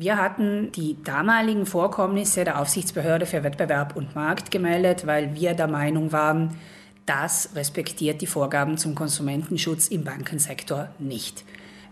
Wir hatten die damaligen Vorkommnisse der Aufsichtsbehörde für Wettbewerb und Markt gemeldet, weil wir der Meinung waren, das respektiert die Vorgaben zum Konsumentenschutz im Bankensektor nicht.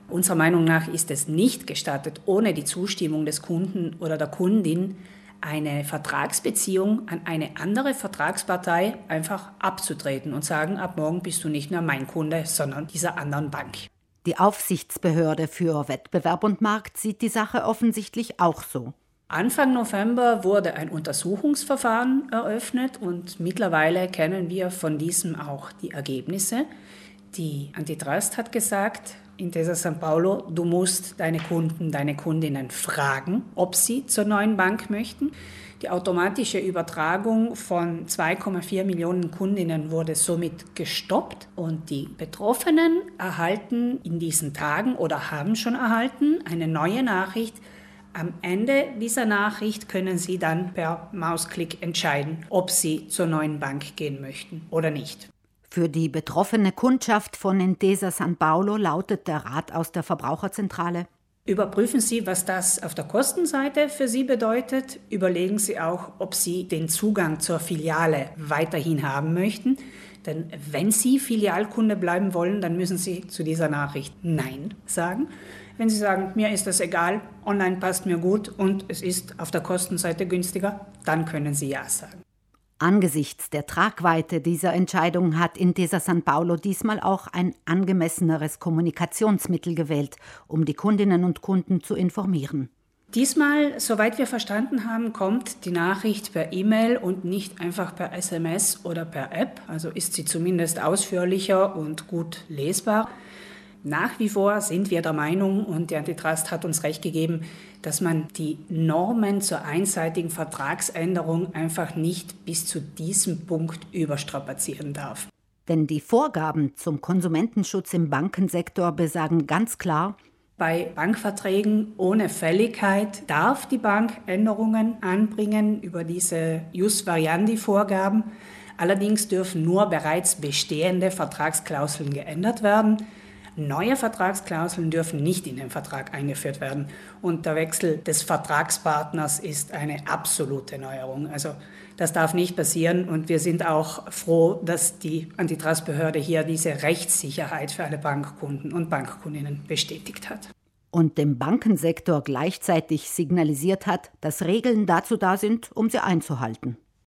Unserer Meinung nach ist es nicht gestattet, ohne die Zustimmung des Kunden oder der Kundin eine Vertragsbeziehung an eine andere Vertragspartei einfach abzutreten und sagen, ab morgen bist du nicht mehr mein Kunde, sondern dieser anderen Bank. Die Aufsichtsbehörde für Wettbewerb und Markt sieht die Sache offensichtlich auch so. Anfang November wurde ein Untersuchungsverfahren eröffnet und mittlerweile kennen wir von diesem auch die Ergebnisse. Die Antitrust hat gesagt, in dieser San Paulo, du musst deine Kunden, deine Kundinnen fragen, ob sie zur neuen Bank möchten. Die automatische Übertragung von 2,4 Millionen Kundinnen wurde somit gestoppt und die Betroffenen erhalten in diesen Tagen oder haben schon erhalten eine neue Nachricht. Am Ende dieser Nachricht können Sie dann per Mausklick entscheiden, ob Sie zur neuen Bank gehen möchten oder nicht. Für die betroffene Kundschaft von Intesa San Paulo lautet der Rat aus der Verbraucherzentrale Überprüfen Sie, was das auf der Kostenseite für Sie bedeutet. Überlegen Sie auch, ob Sie den Zugang zur Filiale weiterhin haben möchten. Denn wenn Sie Filialkunde bleiben wollen, dann müssen Sie zu dieser Nachricht Nein sagen. Wenn Sie sagen, mir ist das egal, online passt mir gut und es ist auf der Kostenseite günstiger, dann können Sie Ja sagen. Angesichts der Tragweite dieser Entscheidung hat Intesa San Paulo diesmal auch ein angemesseneres Kommunikationsmittel gewählt, um die Kundinnen und Kunden zu informieren. Diesmal, soweit wir verstanden haben, kommt die Nachricht per E-Mail und nicht einfach per SMS oder per App. Also ist sie zumindest ausführlicher und gut lesbar. Nach wie vor sind wir der Meinung, und der Antitrust hat uns recht gegeben, dass man die Normen zur einseitigen Vertragsänderung einfach nicht bis zu diesem Punkt überstrapazieren darf. Denn die Vorgaben zum Konsumentenschutz im Bankensektor besagen ganz klar, bei Bankverträgen ohne Fälligkeit darf die Bank Änderungen anbringen über diese Jus Variandi Vorgaben. Allerdings dürfen nur bereits bestehende Vertragsklauseln geändert werden. Neue Vertragsklauseln dürfen nicht in den Vertrag eingeführt werden. Und der Wechsel des Vertragspartners ist eine absolute Neuerung. Also das darf nicht passieren. Und wir sind auch froh, dass die Antitrustbehörde hier diese Rechtssicherheit für alle Bankkunden und Bankkundinnen bestätigt hat. Und dem Bankensektor gleichzeitig signalisiert hat, dass Regeln dazu da sind, um sie einzuhalten.